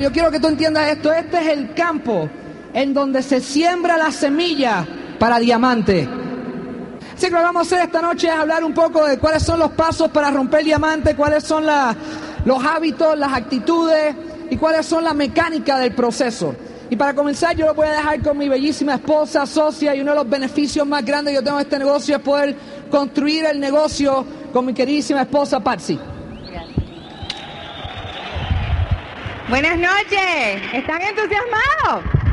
Yo quiero que tú entiendas esto. Este es el campo en donde se siembra la semilla para diamante. Así que lo que vamos a hacer esta noche es hablar un poco de cuáles son los pasos para romper diamante, cuáles son los hábitos, las actitudes y cuáles son la mecánica del proceso. Y para comenzar, yo lo voy a dejar con mi bellísima esposa, socia, y uno de los beneficios más grandes que yo tengo de este negocio es poder construir el negocio con mi queridísima esposa, Patsy. Buenas noches, ¿están entusiasmados?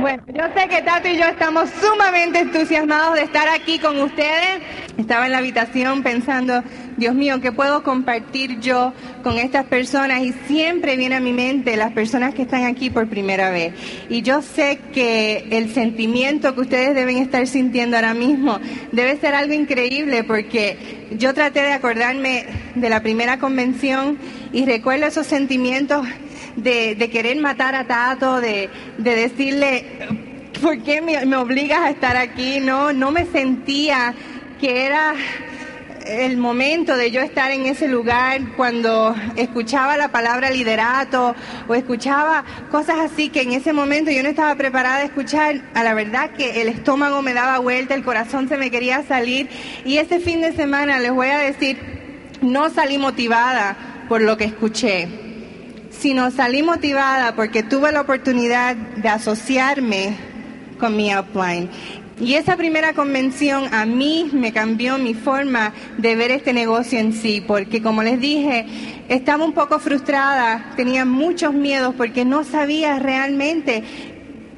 Bueno, yo sé que Tato y yo estamos sumamente entusiasmados de estar aquí con ustedes. Estaba en la habitación pensando, Dios mío, ¿qué puedo compartir yo con estas personas? Y siempre viene a mi mente las personas que están aquí por primera vez. Y yo sé que el sentimiento que ustedes deben estar sintiendo ahora mismo debe ser algo increíble porque yo traté de acordarme de la primera convención y recuerdo esos sentimientos de, querer matar a Tato, de, decirle, ¿por qué me, me obligas a estar aquí? No, no me sentía que era el momento de yo estar en ese lugar cuando escuchaba la palabra liderato o escuchaba cosas así que en ese momento yo no estaba preparada a escuchar, a la verdad que el estómago me daba vuelta, el corazón se me quería salir y ese fin de semana les voy a decir, no salí motivada por lo que escuché, sino salí motivada porque tuve la oportunidad de asociarme con mi upline. Y esa primera convención a mí me cambió mi forma de ver este negocio en sí, porque como les dije, estaba un poco frustrada, tenía muchos miedos porque no sabía realmente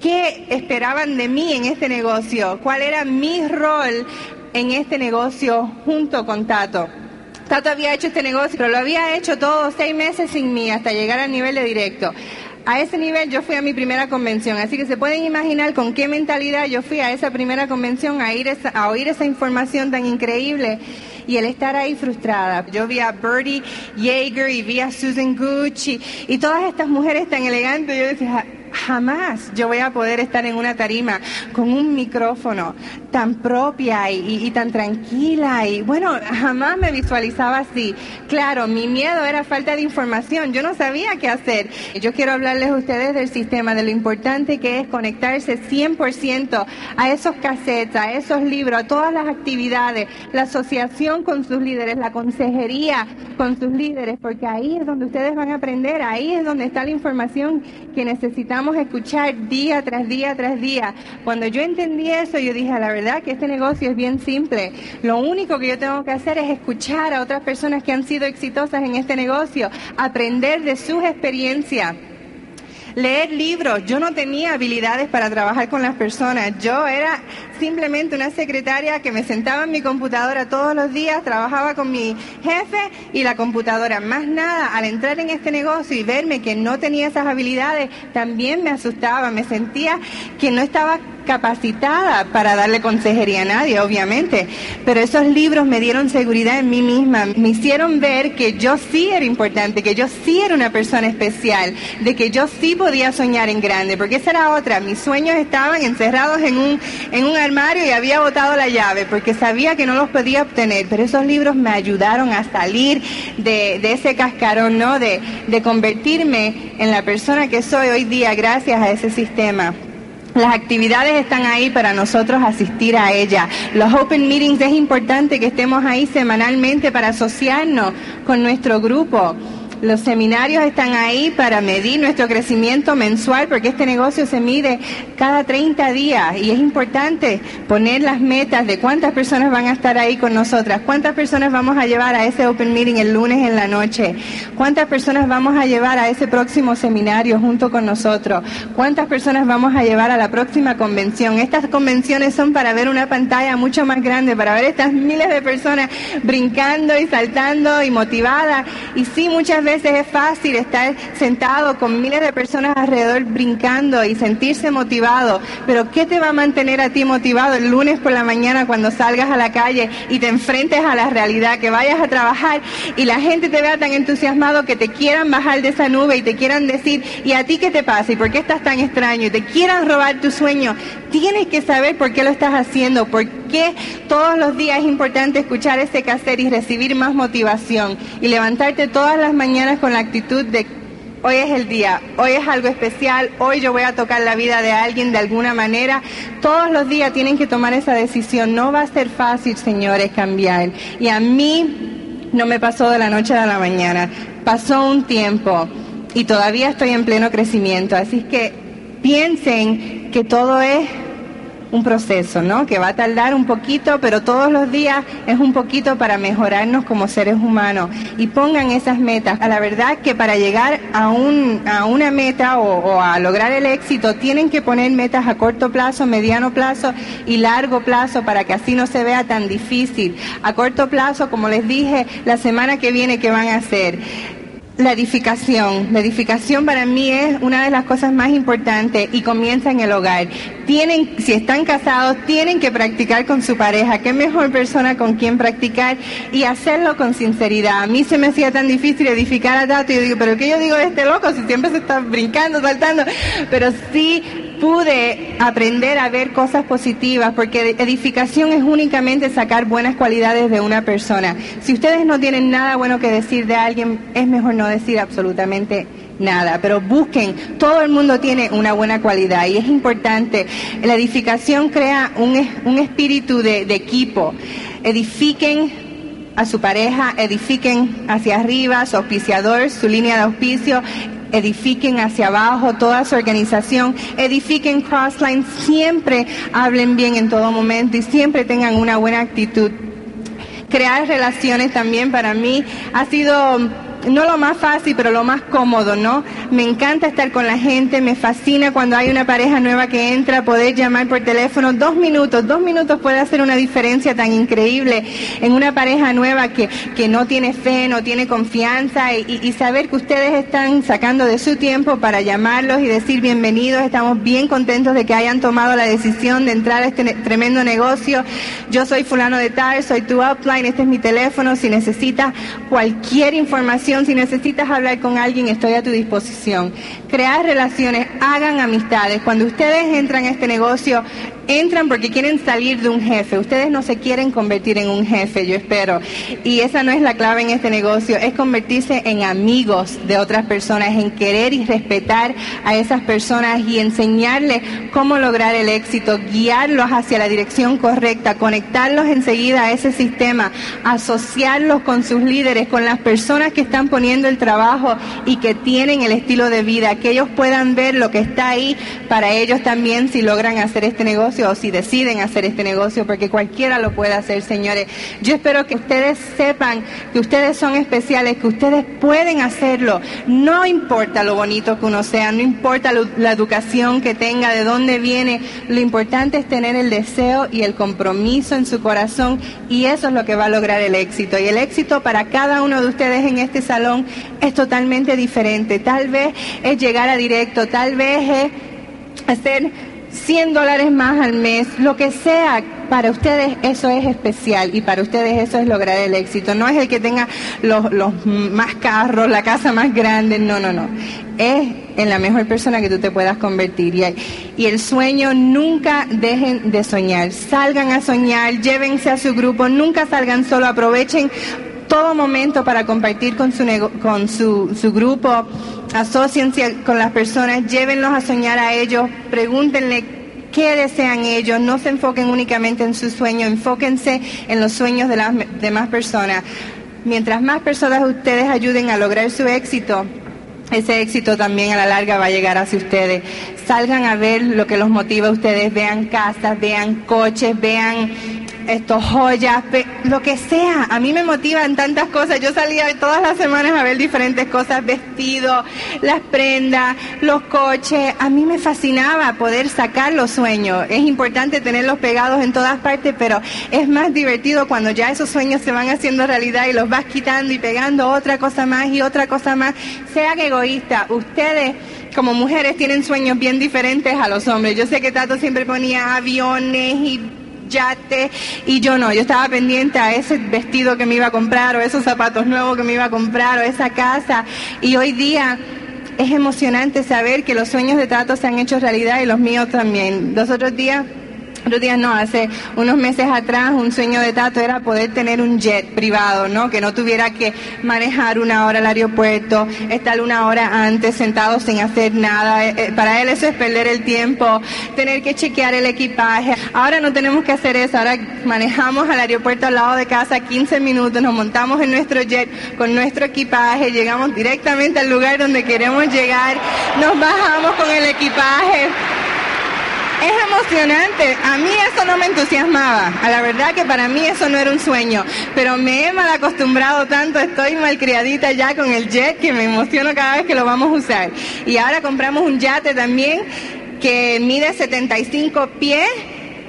qué esperaban de mí en este negocio, cuál era mi rol en este negocio junto con Tato. Tato había hecho este negocio, pero lo había hecho todo seis meses sin mí hasta llegar al nivel de directo a ese nivel yo fui a mi primera convención, así que se pueden imaginar con qué mentalidad yo fui a esa primera convención a, ir a oír esa información tan increíble y el estar ahí frustrada. Yo vi a Bertie Yeager y vi a Susan Gucci y todas estas mujeres tan elegantes, yo decía, jamás yo voy a poder estar en una tarima con un micrófono tan propia y, tan tranquila y bueno, jamás me visualizaba así. Claro, mi miedo era falta de información, yo no sabía qué hacer. Yo quiero hablarles a ustedes del sistema, de lo importante que es conectarse 100% a esos cassettes, a esos libros, a todas las actividades, la asociación con sus líderes, la consejería con sus líderes, porque ahí es donde ustedes van a aprender, ahí es donde está la información que necesitamos a escuchar día tras día tras día. Cuando yo entendí eso, yo dije, la verdad que este negocio es bien simple. Lo único que yo tengo que hacer es escuchar a otras personas que han sido exitosas en este negocio, aprender de sus experiencias leer libros. Yo no tenía habilidades para trabajar con las personas. Yo era simplemente una secretaria que me sentaba en mi computadora todos los días, trabajaba con mi jefe y la computadora. Más nada, al entrar en este negocio y verme que no tenía esas habilidades, también me asustaba, me sentía que no estaba capacitada para darle consejería a nadie, obviamente, pero esos libros me dieron seguridad en mí misma, me hicieron ver que yo sí era importante, que yo sí era una persona especial, de que yo sí podía soñar en grande, porque esa era otra, mis sueños estaban encerrados en un, en un armario y había botado la llave, porque sabía que no los podía obtener, pero esos libros me ayudaron a salir de, ese cascarón, ¿no? De, de convertirme en la persona que soy hoy día gracias a ese sistema. Las actividades están ahí para nosotros asistir a ellas. Los open meetings es importante que estemos ahí semanalmente para asociarnos con nuestro grupo. Los seminarios están ahí para medir nuestro crecimiento mensual porque este negocio se mide cada 30 días y es importante poner las metas de cuántas personas van a estar ahí con nosotras, cuántas personas vamos a llevar a ese open meeting el lunes en la noche, cuántas personas vamos a llevar a ese próximo seminario junto con nosotros, cuántas personas vamos a llevar a la próxima convención. Estas convenciones son para ver una pantalla mucho más grande, para ver estas miles de personas brincando y saltando y motivadas. Y sí, muchas veces es fácil estar sentado con miles de personas alrededor brincando y sentirse motivado, pero ¿qué te va a mantener a ti motivado el lunes por la mañana cuando salgas a la calle y te enfrentes a la realidad, que vayas a trabajar y la gente te vea tan entusiasmado que te quieran bajar de esa nube y te quieran decir, ¿y a ti qué te pasa? ¿Y por qué estás tan extraño? Y te quieran robar tu sueño. Tienes que saber por qué lo estás haciendo, qué todos los días es importante escuchar ese cassette y recibir más motivación y levantarte todas las mañanas con la actitud de Hoy es el día, hoy es algo especial, hoy yo voy a tocar la vida de alguien de alguna manera. Todos los días tienen que tomar esa decisión. No va a ser fácil, señores, cambiar. Y a mí no me pasó de la noche a la mañana. Pasó un tiempo y todavía estoy en pleno crecimiento. Así que piensen que todo es un proceso, ¿no? Que va a tardar un poquito, pero todos los días es un poquito para mejorarnos como seres humanos. Y pongan esas metas. A la verdad que para llegar a, un, a una meta o, o a lograr el éxito, tienen que poner metas a corto plazo, mediano plazo y largo plazo para que así no se vea tan difícil. A corto plazo, como les dije, la semana que viene, ¿qué van a hacer? La edificación. La edificación para mí es una de las cosas más importantes y comienza en el hogar. Tienen, si están casados, tienen que practicar con su pareja. ¿Qué mejor persona con quien practicar y hacerlo con sinceridad? A mí se me hacía tan difícil edificar a Tato y yo digo, pero ¿qué yo digo de este loco si siempre se está brincando, saltando? Pero sí pude aprender a ver cosas positivas, porque edificación es únicamente sacar buenas cualidades de una persona. Si ustedes no tienen nada bueno que decir de alguien, es mejor no decir absolutamente nada, pero busquen, todo el mundo tiene una buena cualidad y es importante. La edificación crea un, un espíritu de, de equipo. Edifiquen a su pareja, edifiquen hacia arriba, su auspiciador, su línea de auspicio, edifiquen hacia abajo toda su organización, edifiquen Crossline, siempre hablen bien en todo momento y siempre tengan una buena actitud. Crear relaciones también para mí ha sido no lo más fácil, pero lo más cómodo, ¿no? Me encanta estar con la gente, me fascina cuando hay una pareja nueva que entra, poder llamar por teléfono, dos minutos, dos minutos puede hacer una diferencia tan increíble en una pareja nueva que, que no tiene fe, no tiene confianza y, saber que ustedes están sacando de su tiempo para llamarlos y decir bienvenidos, estamos bien contentos de que hayan tomado la decisión de entrar a este tremendo negocio. Yo soy fulano de tal, soy tu upline, este es mi teléfono, si necesitas cualquier información si necesitas hablar con alguien, estoy a tu disposición. Crear relaciones, hagan amistades. Cuando ustedes entran a este negocio, entran porque quieren salir de un jefe. Ustedes no se quieren convertir en un jefe, yo espero. Y esa no es la clave en este negocio, es convertirse en amigos de otras personas, en querer y respetar a esas personas y enseñarles cómo lograr el éxito, guiarlos hacia la dirección correcta, conectarlos enseguida a ese sistema, asociarlos con sus líderes, con las personas que están poniendo el trabajo y que tienen el estilo de vida, que ellos puedan ver lo que está ahí para ellos también si logran hacer este negocio si deciden hacer este negocio, porque cualquiera lo puede hacer, señores. Yo espero que ustedes sepan que ustedes son especiales, que ustedes pueden hacerlo. No importa lo bonito que uno sea, no importa la educación que tenga, de dónde viene, lo importante es tener el deseo y el compromiso en su corazón y eso es lo que va a lograr el éxito. Y el éxito para cada uno de ustedes en este salón es totalmente diferente. Tal vez es llegar a directo, tal vez es hacer 100 dólares más al mes, lo que sea, para ustedes eso es especial y para ustedes eso es lograr el éxito. No es el que tenga los, más carros, la casa más grande, no, no, no. Es en la mejor persona que tú te puedas convertir. Y, y el sueño, nunca dejen de soñar. Salgan a soñar, llévense a su grupo, nunca salgan solo, aprovechen todo momento para compartir con su, con su, su grupo, asociense con las personas, llévenlos a soñar a ellos, pregúntenle qué desean ellos, no se enfoquen únicamente en su sueño, enfóquense en los sueños de las demás personas. Mientras más personas ustedes ayuden a lograr su éxito, ese éxito también a la larga va a llegar hacia ustedes. Salgan a ver lo que los motiva a ustedes, vean casas, vean coches, vean estos joyas, lo que sea. A mí me motivan tantas cosas. Yo salía todas las semanas a ver diferentes cosas, vestidos, las prendas, los coches. A mí me fascinaba poder sacar los sueños. Es importante tenerlos pegados en todas partes, pero es más divertido cuando ya esos sueños se van haciendo realidad y los vas quitando y pegando otra cosa más y otra cosa más. Sean egoístas. Ustedes como mujeres tienen sueños bien diferentes a los hombres. Yo sé que Tato siempre ponía aviones y yate y yo no, yo estaba pendiente a ese vestido que me iba a comprar o esos zapatos nuevos que me iba a comprar o esa casa y hoy día es emocionante saber que los sueños de Tato se han hecho realidad y los míos también. Los otros días Otros días no, hace unos meses atrás un sueño de Tato era poder tener un jet privado, ¿no? Que no tuviera que manejar una hora al aeropuerto, estar una hora antes sentado sin hacer nada. Eh, eh, para él eso es perder el tiempo, tener que chequear el equipaje. Ahora no tenemos que hacer eso, ahora manejamos al aeropuerto al lado de casa 15 minutos, nos montamos en nuestro jet con nuestro equipaje, llegamos directamente al lugar donde queremos llegar, nos bajamos con el equipaje. Es emocionante. A mí eso no me entusiasmaba. A la verdad que para mí eso no era un sueño. Pero me he mal acostumbrado tanto, estoy malcriadita ya con el jet que me emociono cada vez que lo vamos a usar. Y ahora compramos un yate también que mide 75 pies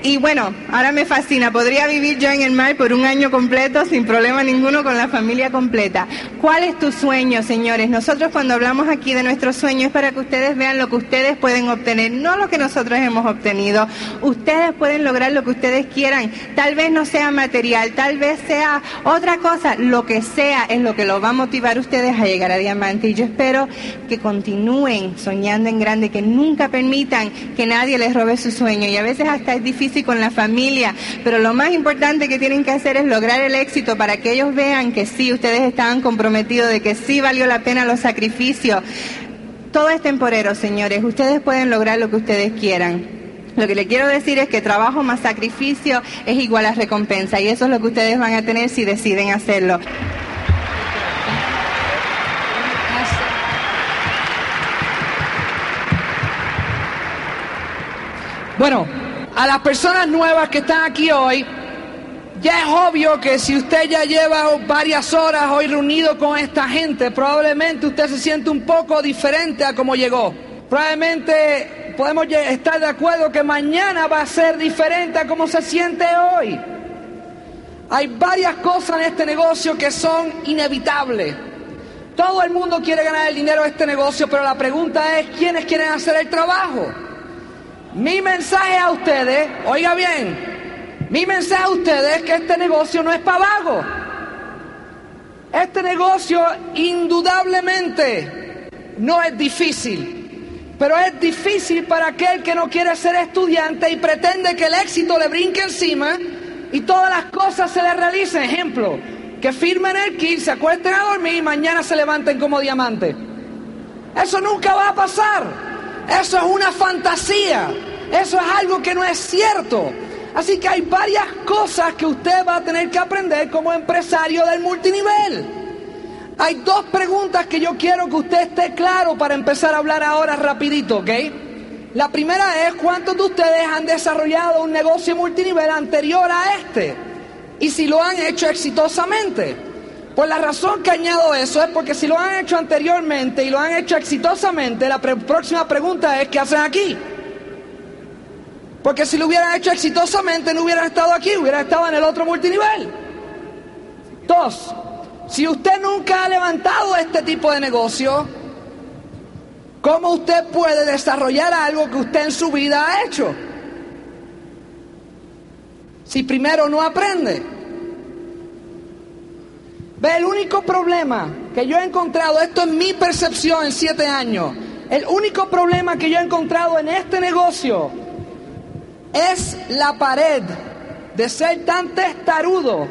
y bueno, ahora me fascina. Podría vivir yo en el mar por un año completo sin problema ninguno con la familia completa. ¿Cuál es tu sueño, señores? Nosotros cuando hablamos aquí de nuestros sueños es para que ustedes vean lo que ustedes pueden obtener, no lo que nosotros hemos obtenido. Ustedes pueden lograr lo que ustedes quieran. Tal vez no sea material, tal vez sea otra cosa. Lo que sea es lo que los va a motivar a ustedes a llegar a diamante. Y yo espero que continúen soñando en grande, que nunca permitan que nadie les robe su sueño. Y a veces hasta es difícil y con la familia, pero lo más importante que tienen que hacer es lograr el éxito para que ellos vean que sí, ustedes estaban comprometidos, de que sí valió la pena los sacrificios. Todo es temporero, señores. Ustedes pueden lograr lo que ustedes quieran. Lo que le quiero decir es que trabajo más sacrificio es igual a recompensa y eso es lo que ustedes van a tener si deciden hacerlo. Bueno, a las personas nuevas que están aquí hoy, ya es obvio que si usted ya lleva varias horas hoy reunido con esta gente, probablemente usted se siente un poco diferente a como llegó. Probablemente podemos estar de acuerdo que mañana va a ser diferente a como se siente hoy. Hay varias cosas en este negocio que son inevitables. Todo el mundo quiere ganar el dinero de este negocio, pero la pregunta es, ¿quiénes quieren hacer el trabajo? Mi mensaje a ustedes, oiga bien, mi mensaje a ustedes es que este negocio no es para vago. Este negocio indudablemente no es difícil, pero es difícil para aquel que no quiere ser estudiante y pretende que el éxito le brinque encima y todas las cosas se le realicen. Ejemplo, que firmen el kit, se acuesten a dormir y mañana se levanten como diamantes. Eso nunca va a pasar. Eso es una fantasía. Eso es algo que no es cierto. Así que hay varias cosas que usted va a tener que aprender como empresario del multinivel. Hay dos preguntas que yo quiero que usted esté claro para empezar a hablar ahora rapidito, ¿ok? La primera es cuántos de ustedes han desarrollado un negocio multinivel anterior a este y si lo han hecho exitosamente. Pues la razón que añado eso es porque si lo han hecho anteriormente y lo han hecho exitosamente, la próxima pregunta es ¿qué hacen aquí? Porque si lo hubieran hecho exitosamente no hubieran estado aquí, hubieran estado en el otro multinivel. Dos, si usted nunca ha levantado este tipo de negocio, ¿cómo usted puede desarrollar algo que usted en su vida ha hecho? Si primero no aprende. Ve, el único problema que yo he encontrado, esto es mi percepción en siete años, el único problema que yo he encontrado en este negocio es la pared de ser tan testarudo,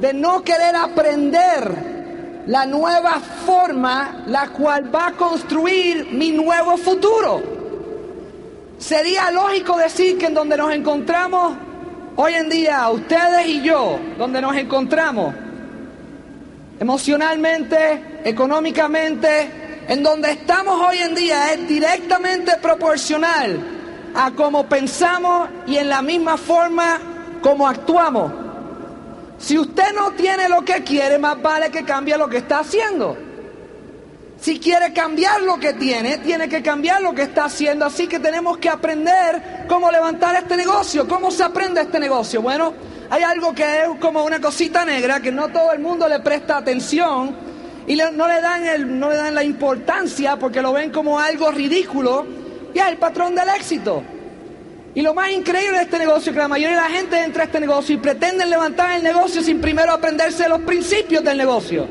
de no querer aprender la nueva forma la cual va a construir mi nuevo futuro. Sería lógico decir que en donde nos encontramos hoy en día, ustedes y yo, donde nos encontramos, emocionalmente, económicamente, en donde estamos hoy en día es directamente proporcional a cómo pensamos y en la misma forma como actuamos. Si usted no tiene lo que quiere, más vale que cambie lo que está haciendo. Si quiere cambiar lo que tiene, tiene que cambiar lo que está haciendo. Así que tenemos que aprender cómo levantar este negocio. ¿Cómo se aprende este negocio? Bueno, hay algo que es como una cosita negra que no todo el mundo le presta atención y no, le dan el, no le dan la importancia porque lo ven como algo ridículo y es el patrón del éxito. Y lo más increíble de este negocio es que la mayoría de la gente entra a este negocio y pretenden levantar el negocio sin primero aprenderse los principios del negocio.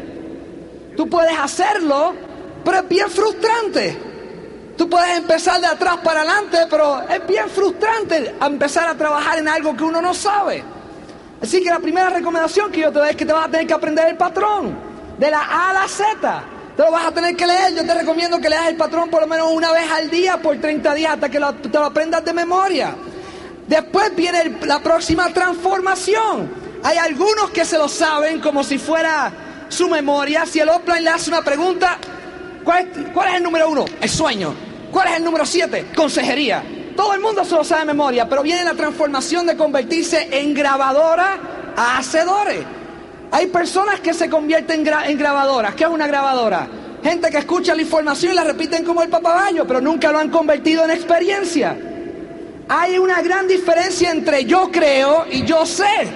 Tú puedes hacerlo, pero es bien frustrante. Tú puedes empezar de atrás para adelante, pero es bien frustrante empezar a trabajar en algo que uno no sabe. Así que la primera recomendación que yo te doy es que te vas a tener que aprender el patrón, de la A a la Z. Te lo vas a tener que leer. Yo te recomiendo que leas el patrón por lo menos una vez al día por 30 días hasta que te lo aprendas de memoria. Después viene la próxima transformación. Hay algunos que se lo saben como si fuera su memoria. Si el offline le hace una pregunta, ¿cuál es, el número uno? El sueño. ¿Cuál es el número siete? Consejería. Todo el mundo se lo sabe de memoria, pero viene la transformación de convertirse en grabadora a hacedores. Hay personas que se convierten en grabadoras. ¿Qué es una grabadora? Gente que escucha la información y la repiten como el papagallo, pero nunca lo han convertido en experiencia. Hay una gran diferencia entre yo creo y yo sé.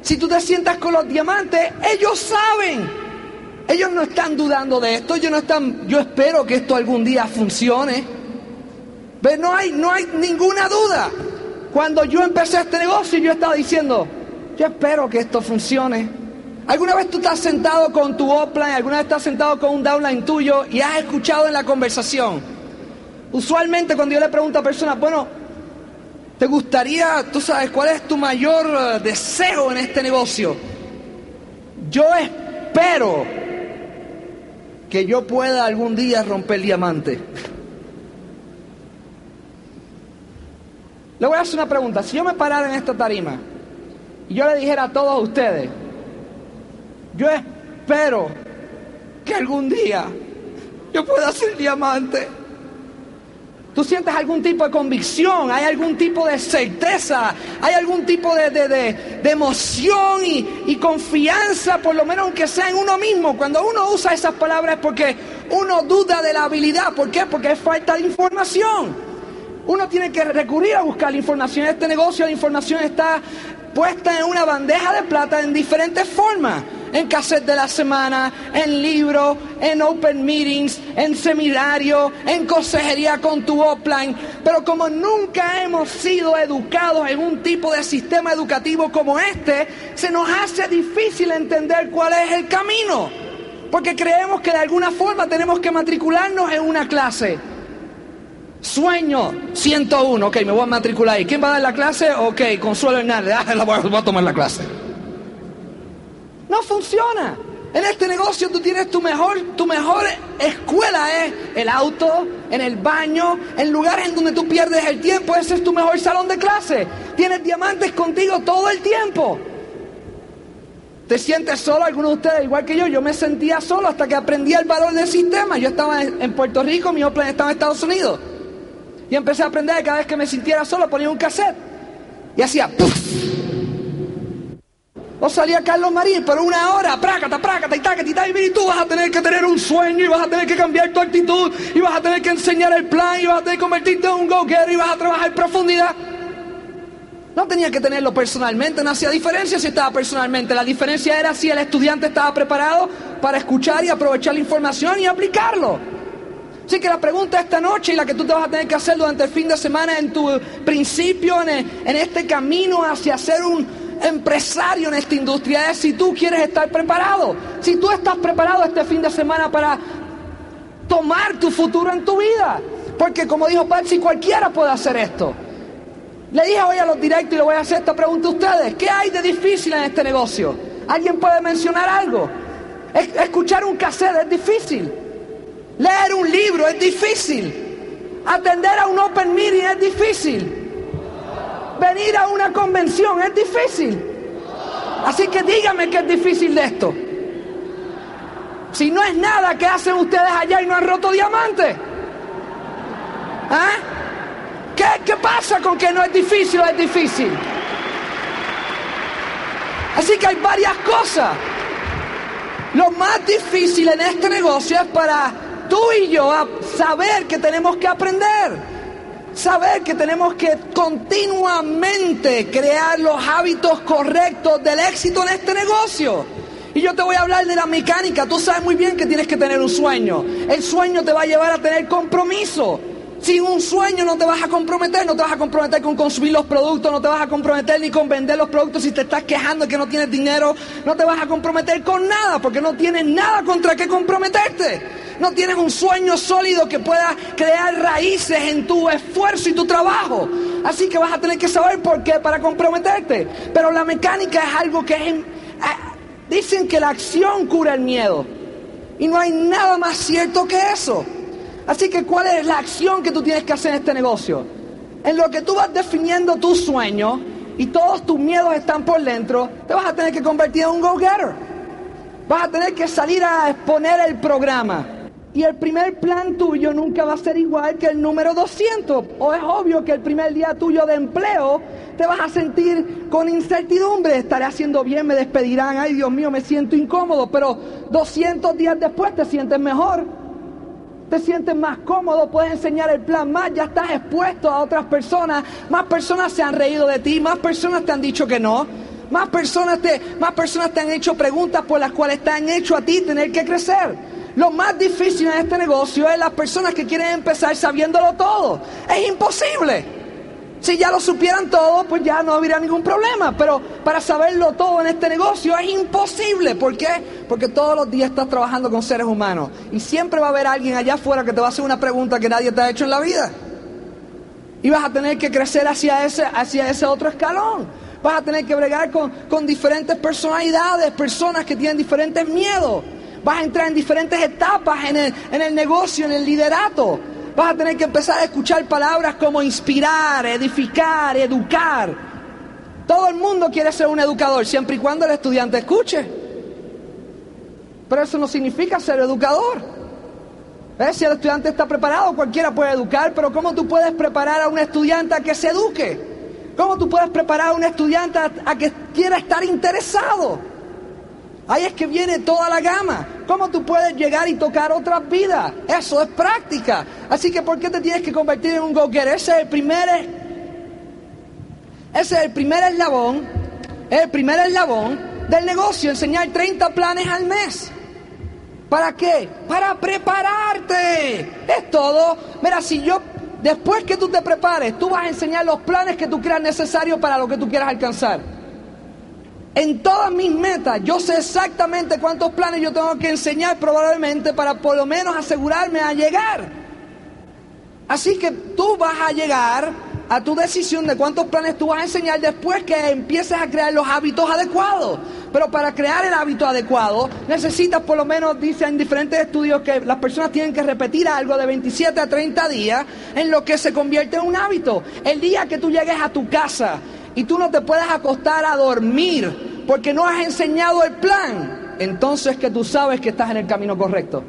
Si tú te sientas con los diamantes, ellos saben. Ellos no están dudando de esto, no están, yo espero que esto algún día funcione. Pero no hay, no hay ninguna duda. Cuando yo empecé este negocio, yo estaba diciendo, yo espero que esto funcione. ¿Alguna vez tú estás sentado con tu offline, alguna vez estás sentado con un downline tuyo y has escuchado en la conversación? Usualmente cuando yo le pregunto a personas, bueno, ¿Te gustaría, tú sabes, cuál es tu mayor eh, deseo en este negocio? Yo espero que yo pueda algún día romper el diamante. Le voy a hacer una pregunta. Si yo me parara en esta tarima y yo le dijera a todos ustedes, yo espero que algún día yo pueda ser diamante. Tú sientes algún tipo de convicción, hay algún tipo de certeza, hay algún tipo de, emoción y, y, confianza, por lo menos aunque sea en uno mismo. Cuando uno usa esas palabras es porque uno duda de la habilidad. ¿Por qué? Porque es falta de información. Uno tiene que recurrir a buscar la información. Este negocio la información está puesta en una bandeja de plata en diferentes formas en cassette de la semana, en libro, en open meetings, en seminario, en consejería con tu offline. Pero como nunca hemos sido educados en un tipo de sistema educativo como este, se nos hace difícil entender cuál es el camino. Porque creemos que de alguna forma tenemos que matricularnos en una clase. Sueño 101, ok, me voy a matricular ahí. ¿Quién va a dar la clase? Ok, Consuelo Hernández, ah, la voy a tomar la clase. No funciona. En este negocio tú tienes tu mejor, tu mejor escuela es el auto, en el baño, en lugares en donde tú pierdes el tiempo, ese es tu mejor salón de clase. Tienes diamantes contigo todo el tiempo. ¿Te sientes solo? Algunos de ustedes, igual que yo, yo me sentía solo hasta que aprendí el valor del sistema. Yo estaba en Puerto Rico, mi plan estaba en Estados Unidos. Y empecé a aprender cada vez que me sintiera solo ponía un cassette. Y hacía... O salía Carlos Marín, pero una hora, prácata, prácata, y tácata, y y tú vas a tener que tener un sueño, y vas a tener que cambiar tu actitud, y vas a tener que enseñar el plan, y vas a tener que convertirte en un go-getter, y vas a trabajar en profundidad. No tenía que tenerlo personalmente, no hacía diferencia si estaba personalmente. La diferencia era si el estudiante estaba preparado para escuchar y aprovechar la información y aplicarlo. Así que la pregunta esta noche y la que tú te vas a tener que hacer durante el fin de semana en tu principio, en, en este camino hacia ser un, empresario en esta industria es si tú quieres estar preparado. Si tú estás preparado este fin de semana para tomar tu futuro en tu vida. Porque como dijo Patsy, cualquiera puede hacer esto. Le dije hoy a los directos y le voy a hacer esta pregunta a ustedes. ¿Qué hay de difícil en este negocio? ¿Alguien puede mencionar algo? Escuchar un cassette es difícil. Leer un libro es difícil. Atender a un open meeting es difícil venir a una convención es difícil. Así que dígame que es difícil de esto. Si no es nada que hacen ustedes allá y no han roto diamantes. ¿Ah? ¿Qué, ¿Qué pasa con que no es difícil o es difícil? Así que hay varias cosas. Lo más difícil en este negocio es para tú y yo saber que tenemos que aprender saber que tenemos que continuamente crear los hábitos correctos del éxito en este negocio. Y yo te voy a hablar de la mecánica. Tú sabes muy bien que tienes que tener un sueño. El sueño te va a llevar a tener compromiso. Sin un sueño no te vas a comprometer, no te vas a comprometer con consumir los productos, no te vas a comprometer ni con vender los productos si te estás quejando que no tienes dinero, no te vas a comprometer con nada porque no tienes nada contra qué comprometerte. No tienes un sueño sólido que pueda crear raíces en tu esfuerzo y tu trabajo. Así que vas a tener que saber por qué para comprometerte. Pero la mecánica es algo que es... Ah, dicen que la acción cura el miedo. Y no hay nada más cierto que eso. Así que ¿cuál es la acción que tú tienes que hacer en este negocio? En lo que tú vas definiendo tu sueño y todos tus miedos están por dentro, te vas a tener que convertir en un go-getter. Vas a tener que salir a exponer el programa. Y el primer plan tuyo nunca va a ser igual que el número 200. O es obvio que el primer día tuyo de empleo te vas a sentir con incertidumbre. Estaré haciendo bien, me despedirán. Ay, Dios mío, me siento incómodo. Pero 200 días después te sientes mejor te sientes más cómodo, puedes enseñar el plan más, ya estás expuesto a otras personas, más personas se han reído de ti, más personas te han dicho que no, más personas te, más personas te han hecho preguntas por las cuales te han hecho a ti tener que crecer. Lo más difícil en este negocio es las personas que quieren empezar sabiéndolo todo. Es imposible. Si ya lo supieran todo, pues ya no habría ningún problema. Pero para saberlo todo en este negocio es imposible. ¿Por qué? Porque todos los días estás trabajando con seres humanos. Y siempre va a haber alguien allá afuera que te va a hacer una pregunta que nadie te ha hecho en la vida. Y vas a tener que crecer hacia ese, hacia ese otro escalón. Vas a tener que bregar con, con diferentes personalidades, personas que tienen diferentes miedos. Vas a entrar en diferentes etapas en el, en el negocio, en el liderato. Vas a tener que empezar a escuchar palabras como inspirar, edificar, educar. Todo el mundo quiere ser un educador, siempre y cuando el estudiante escuche. Pero eso no significa ser educador. Si el estudiante está preparado, cualquiera puede educar, pero ¿cómo tú puedes preparar a un estudiante a que se eduque? ¿Cómo tú puedes preparar a un estudiante a que quiera estar interesado? Ahí es que viene toda la gama. ¿Cómo tú puedes llegar y tocar otras vidas? Eso es práctica. Así que ¿por qué te tienes que convertir en un go-getter? Ese es el primer ese es el primer eslabón, el primer eslabón del negocio, enseñar 30 planes al mes. ¿Para qué? Para prepararte. Es todo. Mira, si yo después que tú te prepares, tú vas a enseñar los planes que tú creas necesarios para lo que tú quieras alcanzar. En todas mis metas, yo sé exactamente cuántos planes yo tengo que enseñar probablemente para por lo menos asegurarme a llegar. Así que tú vas a llegar a tu decisión de cuántos planes tú vas a enseñar después que empieces a crear los hábitos adecuados. Pero para crear el hábito adecuado necesitas por lo menos, dicen diferentes estudios, que las personas tienen que repetir algo de 27 a 30 días en lo que se convierte en un hábito. El día que tú llegues a tu casa y tú no te puedes acostar a dormir porque no has enseñado el plan, entonces que tú sabes que estás en el camino correcto.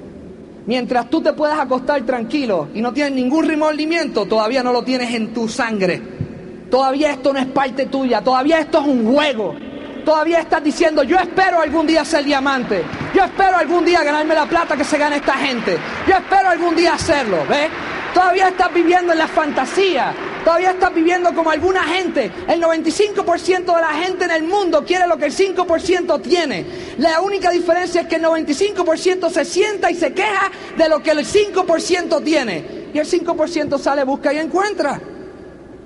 Mientras tú te puedas acostar tranquilo y no tienes ningún remordimiento, todavía no lo tienes en tu sangre. Todavía esto no es parte tuya, todavía esto es un juego. Todavía estás diciendo, yo espero algún día ser diamante. Yo espero algún día ganarme la plata que se gana esta gente. Yo espero algún día hacerlo, ¿ves? Todavía estás viviendo en la fantasía. Todavía estás viviendo como alguna gente. El 95% de la gente en el mundo quiere lo que el 5% tiene. La única diferencia es que el 95% se sienta y se queja de lo que el 5% tiene. Y el 5% sale, busca y encuentra.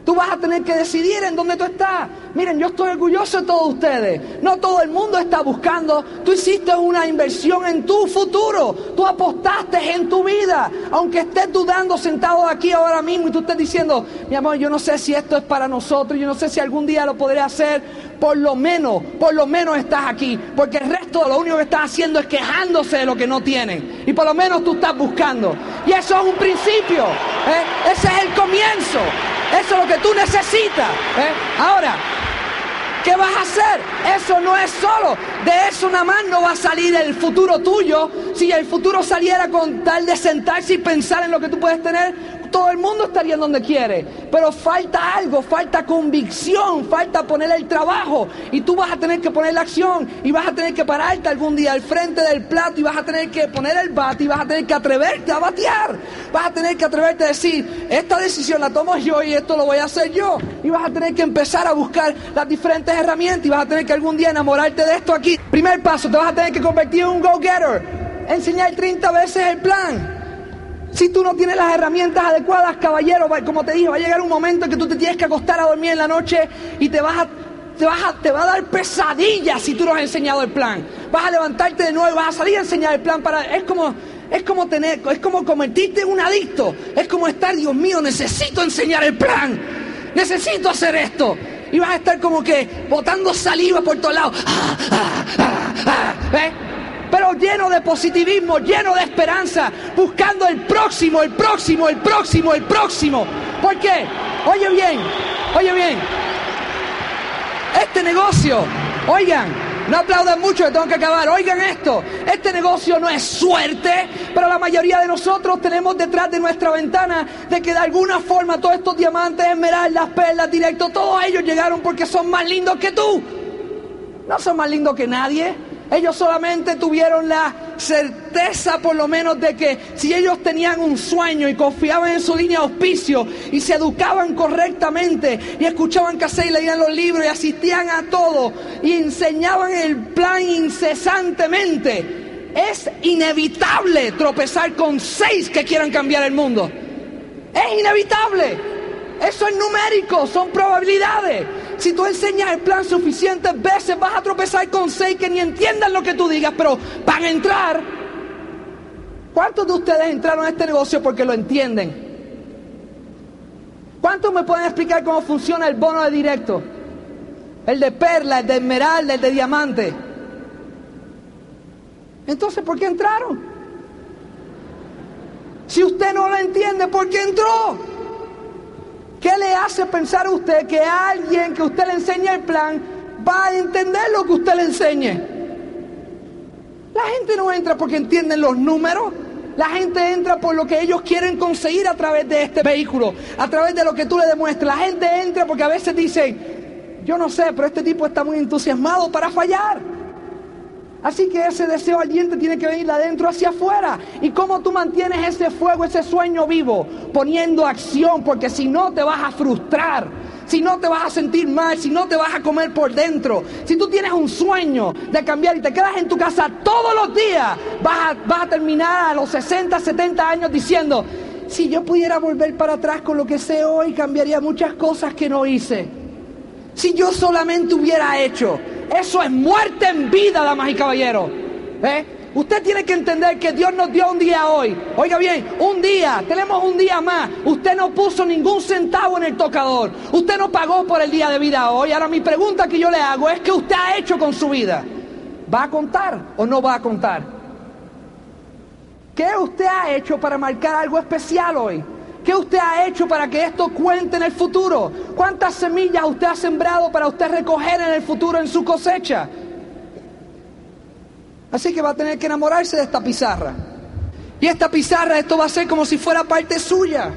Tú vas a tener que decidir en dónde tú estás. Miren, yo estoy orgulloso de todos ustedes. No todo el mundo está buscando. Tú hiciste una inversión en tu futuro. Tú apostaste en tu vida. Aunque estés dudando sentado aquí ahora mismo y tú estés diciendo, mi amor, yo no sé si esto es para nosotros. Yo no sé si algún día lo podré hacer. Por lo menos, por lo menos estás aquí. Porque el resto lo único que estás haciendo es quejándose de lo que no tienen. Y por lo menos tú estás buscando. Y eso es un principio. ¿eh? Ese es el comienzo. Eso es lo que tú necesitas. ¿eh? Ahora, ¿qué vas a hacer? Eso no es solo. De eso nada más no va a salir el futuro tuyo. Si el futuro saliera con tal de sentarse y pensar en lo que tú puedes tener, todo el mundo estaría en donde quiere. Pero falta algo, falta convicción, falta poner el trabajo. Y tú vas a tener que poner la acción y vas a tener que pararte algún día al frente del plato y vas a tener que poner el bate y vas a tener que atreverte a batear. Vas a tener que atreverte a decir, esta decisión la tomo yo y esto lo voy a hacer yo. Y vas a tener que empezar a buscar las diferentes herramientas y vas a tener que algún día enamorarte de esto aquí. Primer paso, te vas a tener que convertir en un go-getter. Enseñar 30 veces el plan. Si tú no tienes las herramientas adecuadas, caballero, como te dije, va a llegar un momento en que tú te tienes que acostar a dormir en la noche y te vas a te, vas te va a dar pesadillas si tú no has enseñado el plan. Vas a levantarte de nuevo, vas a salir a enseñar el plan para... Es como, Es como tener, es como convertirte en un adicto. Es como estar, Dios mío, necesito enseñar el plan. Necesito hacer esto. Y vas a estar como que botando saliva por todos lados. Ah, ah, ah, ¿eh? Pero lleno de positivismo, lleno de esperanza, buscando el próximo, el próximo, el próximo, el próximo. ¿Por qué? Oye bien, oye bien. Este negocio, oigan, no aplaudan mucho, que tengo que acabar. Oigan esto, este negocio no es suerte, pero la mayoría de nosotros tenemos detrás de nuestra ventana de que de alguna forma todos estos diamantes, esmeraldas, perlas, directos, todos ellos llegaron porque son más lindos que tú. No son más lindos que nadie. Ellos solamente tuvieron la certeza por lo menos de que si ellos tenían un sueño y confiaban en su línea de auspicio y se educaban correctamente y escuchaban cassette y leían los libros y asistían a todo y enseñaban el plan incesantemente, es inevitable tropezar con seis que quieran cambiar el mundo. Es inevitable. Eso es numérico, son probabilidades. Si tú enseñas el plan suficientes veces, vas a tropezar con seis que ni entiendan lo que tú digas, pero van a entrar. ¿Cuántos de ustedes entraron a este negocio porque lo entienden? ¿Cuántos me pueden explicar cómo funciona el bono de directo? El de perla, el de esmeralda, el de diamante. Entonces, ¿por qué entraron? Si usted no lo entiende, ¿por qué entró? ¿Qué le hace pensar a usted que alguien que usted le enseña el plan va a entender lo que usted le enseñe? La gente no entra porque entienden los números. La gente entra por lo que ellos quieren conseguir a través de este vehículo, a través de lo que tú le demuestras. La gente entra porque a veces dicen, yo no sé, pero este tipo está muy entusiasmado para fallar. Así que ese deseo ardiente tiene que venir de adentro hacia afuera. ¿Y cómo tú mantienes ese fuego, ese sueño vivo? Poniendo acción, porque si no te vas a frustrar, si no te vas a sentir mal, si no te vas a comer por dentro. Si tú tienes un sueño de cambiar y te quedas en tu casa todos los días, vas a, vas a terminar a los 60, 70 años diciendo, si yo pudiera volver para atrás con lo que sé hoy, cambiaría muchas cosas que no hice. Si yo solamente hubiera hecho. Eso es muerte en vida, damas y caballeros. ¿Eh? Usted tiene que entender que Dios nos dio un día hoy. Oiga bien, un día, tenemos un día más. Usted no puso ningún centavo en el tocador. Usted no pagó por el día de vida hoy. Ahora mi pregunta que yo le hago es, ¿qué usted ha hecho con su vida? ¿Va a contar o no va a contar? ¿Qué usted ha hecho para marcar algo especial hoy? ¿Qué usted ha hecho para que esto cuente en el futuro? ¿Cuántas semillas usted ha sembrado para usted recoger en el futuro en su cosecha? Así que va a tener que enamorarse de esta pizarra. Y esta pizarra, esto va a ser como si fuera parte suya.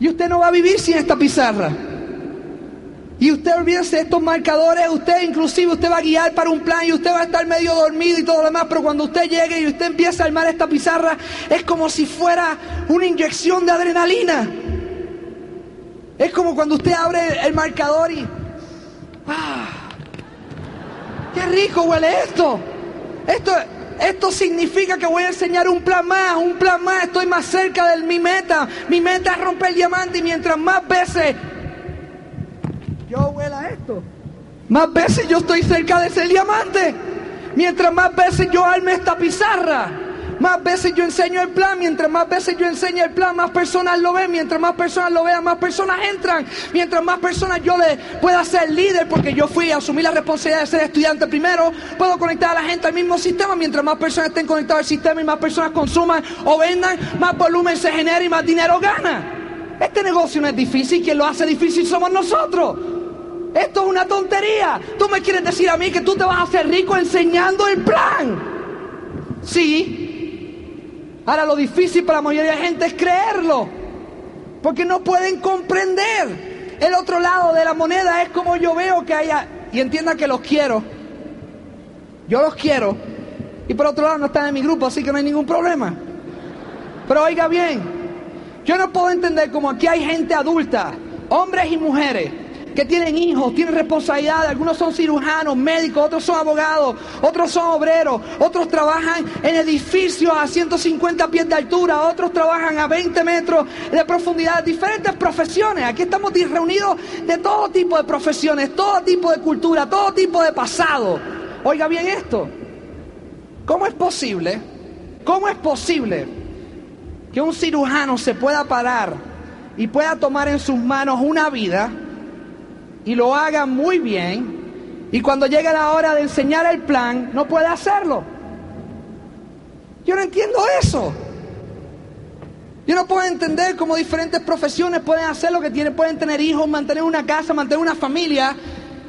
Y usted no va a vivir sin esta pizarra. Y usted olvídese de estos marcadores, usted inclusive usted va a guiar para un plan y usted va a estar medio dormido y todo lo demás, pero cuando usted llegue y usted empieza a armar esta pizarra, es como si fuera una inyección de adrenalina. Es como cuando usted abre el marcador y... ¡Ah! ¡Qué rico huele esto! Esto, esto significa que voy a enseñar un plan más, un plan más, estoy más cerca de mi meta. Mi meta es romper el diamante y mientras más veces yo huela esto, más veces yo estoy cerca de ese diamante. Mientras más veces yo arme esta pizarra, más veces yo enseño el plan, mientras más veces yo enseño el plan, más personas lo ven, mientras más personas lo vean, más personas entran, mientras más personas yo le pueda ser líder, porque yo fui a asumir la responsabilidad de ser estudiante primero, puedo conectar a la gente al mismo sistema, mientras más personas estén conectadas al sistema y más personas consuman o vendan, más volumen se genera y más dinero gana. Este negocio no es difícil, quien lo hace difícil somos nosotros. Esto es una tontería. Tú me quieres decir a mí que tú te vas a hacer rico enseñando el plan. Sí. Ahora lo difícil para la mayoría de la gente es creerlo. Porque no pueden comprender. El otro lado de la moneda es como yo veo que haya... Y entiendan que los quiero. Yo los quiero. Y por otro lado no están en mi grupo, así que no hay ningún problema. Pero oiga bien, yo no puedo entender como aquí hay gente adulta, hombres y mujeres, que tienen hijos, tienen responsabilidades, algunos son cirujanos, médicos, otros son abogados, otros son obreros, otros trabajan en edificios a 150 pies de altura, otros trabajan a 20 metros de profundidad, diferentes profesiones. Aquí estamos reunidos de todo tipo de profesiones, todo tipo de cultura, todo tipo de pasado. Oiga bien esto, ¿cómo es posible ¿Cómo es posible que un cirujano se pueda parar y pueda tomar en sus manos una vida y lo haga muy bien y cuando llegue la hora de enseñar el plan no puede hacerlo? Yo no entiendo eso. Yo no puedo entender cómo diferentes profesiones pueden hacer lo que tienen, pueden tener hijos, mantener una casa, mantener una familia,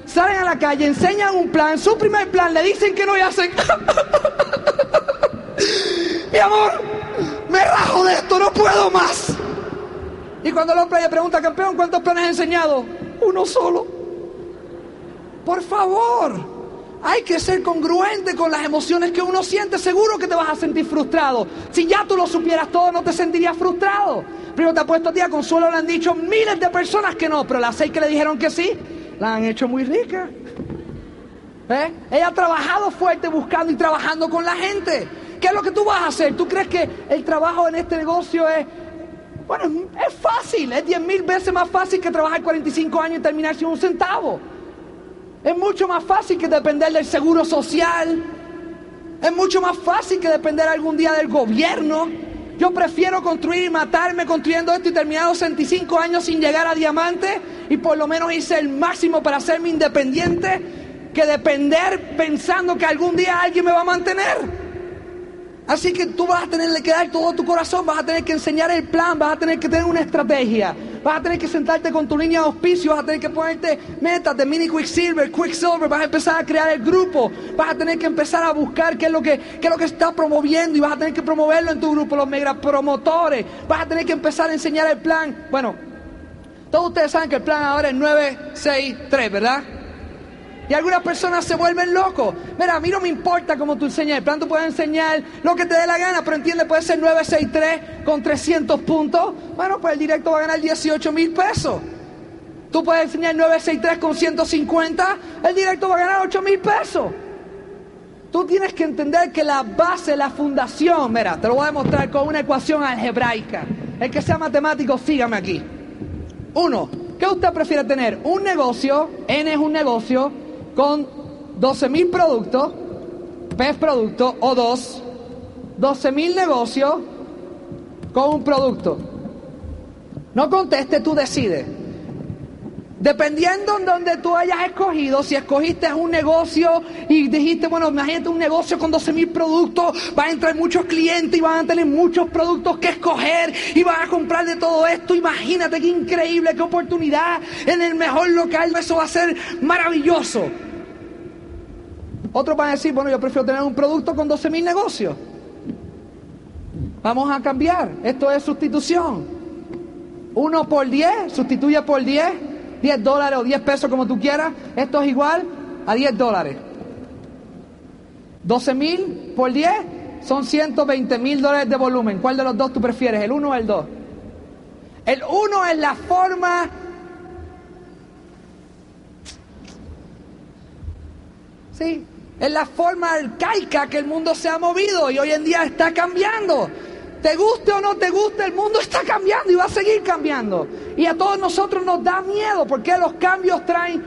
salen a la calle, enseñan un plan, su primer plan, le dicen que no y hacen... Mi amor, me rajo de esto, no puedo más. Y cuando el hombre le pregunta, campeón, ¿cuántos planes has enseñado? Uno solo. Por favor, hay que ser congruente con las emociones que uno siente. Seguro que te vas a sentir frustrado. Si ya tú lo supieras todo, no te sentirías frustrado. Primero te ha puesto a ti a Consuelo, le han dicho miles de personas que no, pero las seis que le dijeron que sí, la han hecho muy rica. ¿Eh? Ella ha trabajado fuerte buscando y trabajando con la gente. ¿Qué es lo que tú vas a hacer? ¿Tú crees que el trabajo en este negocio es... Bueno, es fácil, es 10 mil veces más fácil que trabajar 45 años y terminar sin un centavo. Es mucho más fácil que depender del seguro social. Es mucho más fácil que depender algún día del gobierno. Yo prefiero construir y matarme construyendo esto y terminar los 65 años sin llegar a diamante y por lo menos hice el máximo para hacerme independiente que depender pensando que algún día alguien me va a mantener. Así que tú vas a tener que dar todo tu corazón, vas a tener que enseñar el plan, vas a tener que tener una estrategia, vas a tener que sentarte con tu línea de auspicio, vas a tener que ponerte metas de mini Quicksilver, Quicksilver, vas a empezar a crear el grupo, vas a tener que empezar a buscar qué es lo que, qué es lo que está promoviendo y vas a tener que promoverlo en tu grupo, los mega promotores, vas a tener que empezar a enseñar el plan. Bueno, todos ustedes saben que el plan ahora es 963, ¿verdad? Y algunas personas se vuelven locos. Mira, a mí no me importa cómo tú enseñas. El plan tú puedes enseñar lo que te dé la gana, pero entiende, puede ser 963 con 300 puntos. Bueno, pues el directo va a ganar 18 mil pesos. Tú puedes enseñar 963 con 150, el directo va a ganar 8 mil pesos. Tú tienes que entender que la base, la fundación, mira, te lo voy a demostrar con una ecuación algebraica. El que sea matemático, sígame aquí. Uno, ¿qué usted prefiere tener? Un negocio, N es un negocio, con 12 mil productos, P producto, o dos, 12 mil negocios con un producto. No conteste, tú decides. Dependiendo en donde tú hayas escogido, si escogiste un negocio y dijiste, bueno, imagínate un negocio con 12 mil productos, van a entrar muchos clientes y van a tener muchos productos que escoger y van a comprar de todo esto. Imagínate qué increíble, qué oportunidad en el mejor local, eso va a ser maravilloso. Otros van a decir, bueno, yo prefiero tener un producto con 12 mil negocios. Vamos a cambiar, esto es sustitución. Uno por 10, sustituye por 10 10 dólares o 10 pesos como tú quieras, esto es igual a 10 dólares. 12 mil por 10 son 120 mil dólares de volumen. ¿Cuál de los dos tú prefieres, el 1 o el 2? El 1 es la forma... Sí, es la forma arcaica que el mundo se ha movido y hoy en día está cambiando. Te guste o no te guste, el mundo está cambiando y va a seguir cambiando. Y a todos nosotros nos da miedo porque los cambios traen...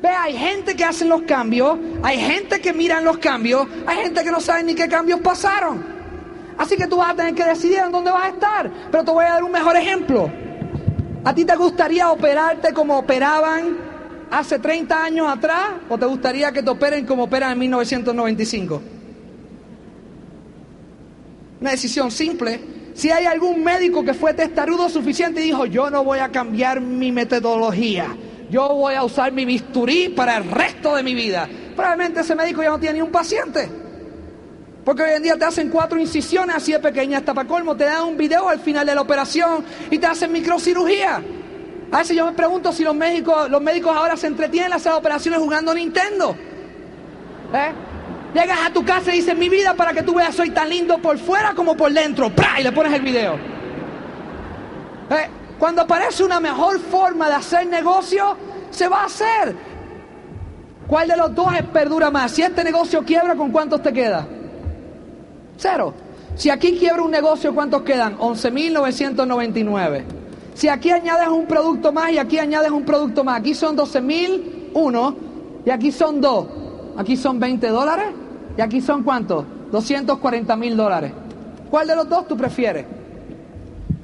Ve, hay gente que hace los cambios, hay gente que mira los cambios, hay gente que no sabe ni qué cambios pasaron. Así que tú vas a tener que decidir en dónde vas a estar. Pero te voy a dar un mejor ejemplo. ¿A ti te gustaría operarte como operaban hace 30 años atrás o te gustaría que te operen como operan en 1995? Una decisión simple. Si hay algún médico que fue testarudo suficiente y dijo, yo no voy a cambiar mi metodología, yo voy a usar mi bisturí para el resto de mi vida, probablemente ese médico ya no tiene ni un paciente. Porque hoy en día te hacen cuatro incisiones así de pequeñas, hasta para colmo, te dan un video al final de la operación y te hacen microcirugía. A veces yo me pregunto si los médicos, los médicos ahora se entretienen en hacer operaciones jugando Nintendo. ¿Eh? Llegas a tu casa y dices, mi vida para que tú veas, soy tan lindo por fuera como por dentro. ¡Pra! Y le pones el video. Eh, cuando aparece una mejor forma de hacer negocio, se va a hacer. ¿Cuál de los dos perdura más? Si este negocio quiebra, ¿con cuántos te queda? Cero. Si aquí quiebra un negocio, ¿cuántos quedan? 11.999. Si aquí añades un producto más y aquí añades un producto más, aquí son 12.001 y aquí son dos. Aquí son 20 dólares y aquí son cuántos? 240 mil dólares. ¿Cuál de los dos tú prefieres?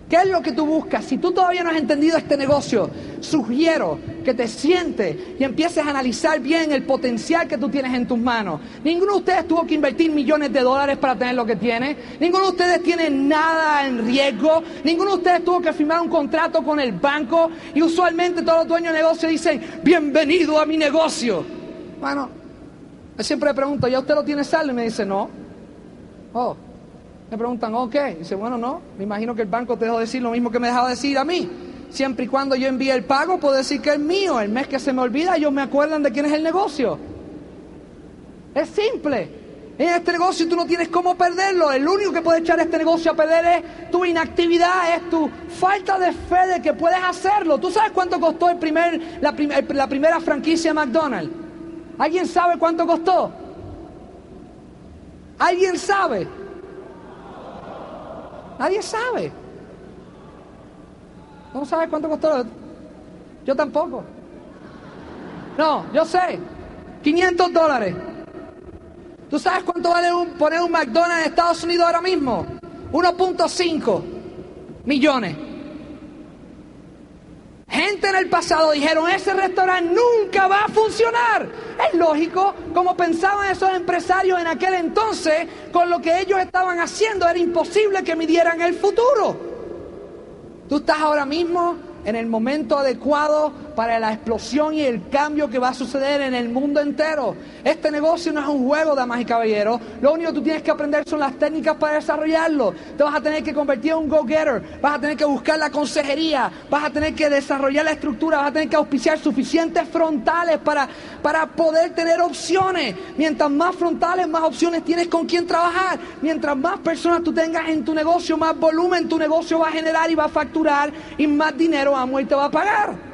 ¿Qué es lo que tú buscas? Si tú todavía no has entendido este negocio, sugiero que te sientes y empieces a analizar bien el potencial que tú tienes en tus manos. Ninguno de ustedes tuvo que invertir millones de dólares para tener lo que tiene. Ninguno de ustedes tiene nada en riesgo. Ninguno de ustedes tuvo que firmar un contrato con el banco. Y usualmente todos los dueños de negocio dicen, bienvenido a mi negocio. Bueno, yo siempre le pregunto, ¿ya usted lo tiene saldo? Y me dice, no. Oh, me preguntan, ok. Dice, bueno, no. Me imagino que el banco te dejó decir lo mismo que me dejaba decir a mí. Siempre y cuando yo envíe el pago, puedo decir que es mío. El mes que se me olvida, ellos me acuerdan de quién es el negocio. Es simple. En este negocio tú no tienes cómo perderlo. El único que puede echar este negocio a perder es tu inactividad, es tu falta de fe de que puedes hacerlo. ¿Tú sabes cuánto costó el primer, la, la primera franquicia de McDonald's? ¿Alguien sabe cuánto costó? ¿Alguien sabe? Nadie sabe. ¿No sabes cuánto costó? Yo tampoco. No, yo sé. 500 dólares. ¿Tú sabes cuánto vale poner un McDonald's en Estados Unidos ahora mismo? 1.5 millones. Gente en el pasado dijeron, ese restaurante nunca va a funcionar. Es lógico, como pensaban esos empresarios en aquel entonces, con lo que ellos estaban haciendo era imposible que midieran el futuro. Tú estás ahora mismo en el momento adecuado para la explosión y el cambio que va a suceder en el mundo entero. Este negocio no es un juego, damas y caballeros. Lo único que tú tienes que aprender son las técnicas para desarrollarlo. Te vas a tener que convertir en un go-getter, vas a tener que buscar la consejería, vas a tener que desarrollar la estructura, vas a tener que auspiciar suficientes frontales para, para poder tener opciones. Mientras más frontales, más opciones tienes con quién trabajar. Mientras más personas tú tengas en tu negocio, más volumen tu negocio va a generar y va a facturar y más dinero amo y te va a pagar.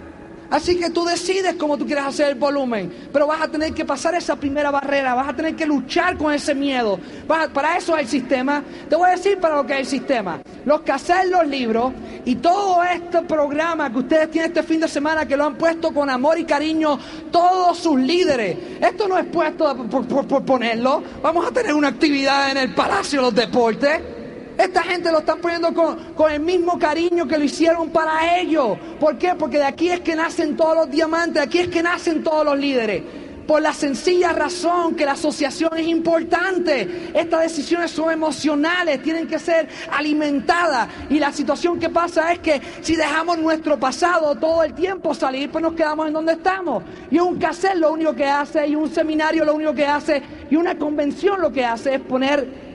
Así que tú decides cómo tú quieres hacer el volumen, pero vas a tener que pasar esa primera barrera, vas a tener que luchar con ese miedo. para eso es el sistema. Te voy a decir para lo que es el sistema. Los que hacen los libros y todo este programa que ustedes tienen este fin de semana, que lo han puesto con amor y cariño todos sus líderes. Esto no es puesto por, por ponerlo. Vamos a tener una actividad en el Palacio de los Deportes. Esta gente lo están poniendo con, el mismo cariño que lo hicieron para ellos. ¿Por qué? Porque de aquí es que nacen todos los diamantes, de aquí es que nacen todos los líderes. Por la sencilla razón que la asociación es importante. Estas decisiones son emocionales, tienen que ser alimentadas. Y la situación que pasa es que si dejamos nuestro pasado todo el tiempo salir, pues nos quedamos en donde estamos. Y un cassette lo único que hace, y un seminario lo único que hace, y una convención lo que hace es poner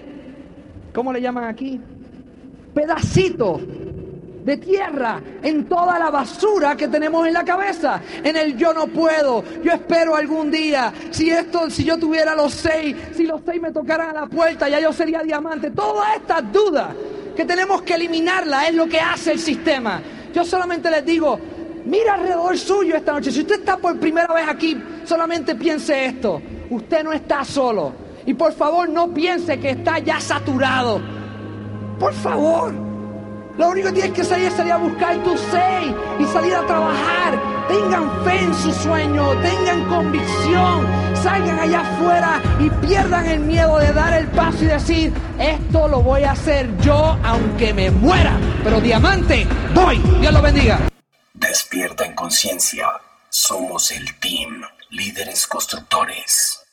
¿cómo le llaman aquí? Pedacito de tierra en toda la basura que tenemos en la cabeza, en el yo no puedo, yo espero algún día, si esto, si yo tuviera los seis, si los seis me tocaran a la puerta, ya yo sería diamante, todas estas dudas que tenemos que eliminarla es lo que hace el sistema. Yo solamente les digo, mira alrededor suyo esta noche, si usted está por primera vez aquí, solamente piense esto, usted no está solo. Y por favor no piense que está ya saturado. Por favor. Lo único que tienes que hacer es salir a buscar tu seis y salir a trabajar. Tengan fe en su sueño, tengan convicción, salgan allá afuera y pierdan el miedo de dar el paso y decir, esto lo voy a hacer yo aunque me muera. Pero diamante, voy. Dios lo bendiga. Despierta en conciencia. Somos el team, líderes constructores.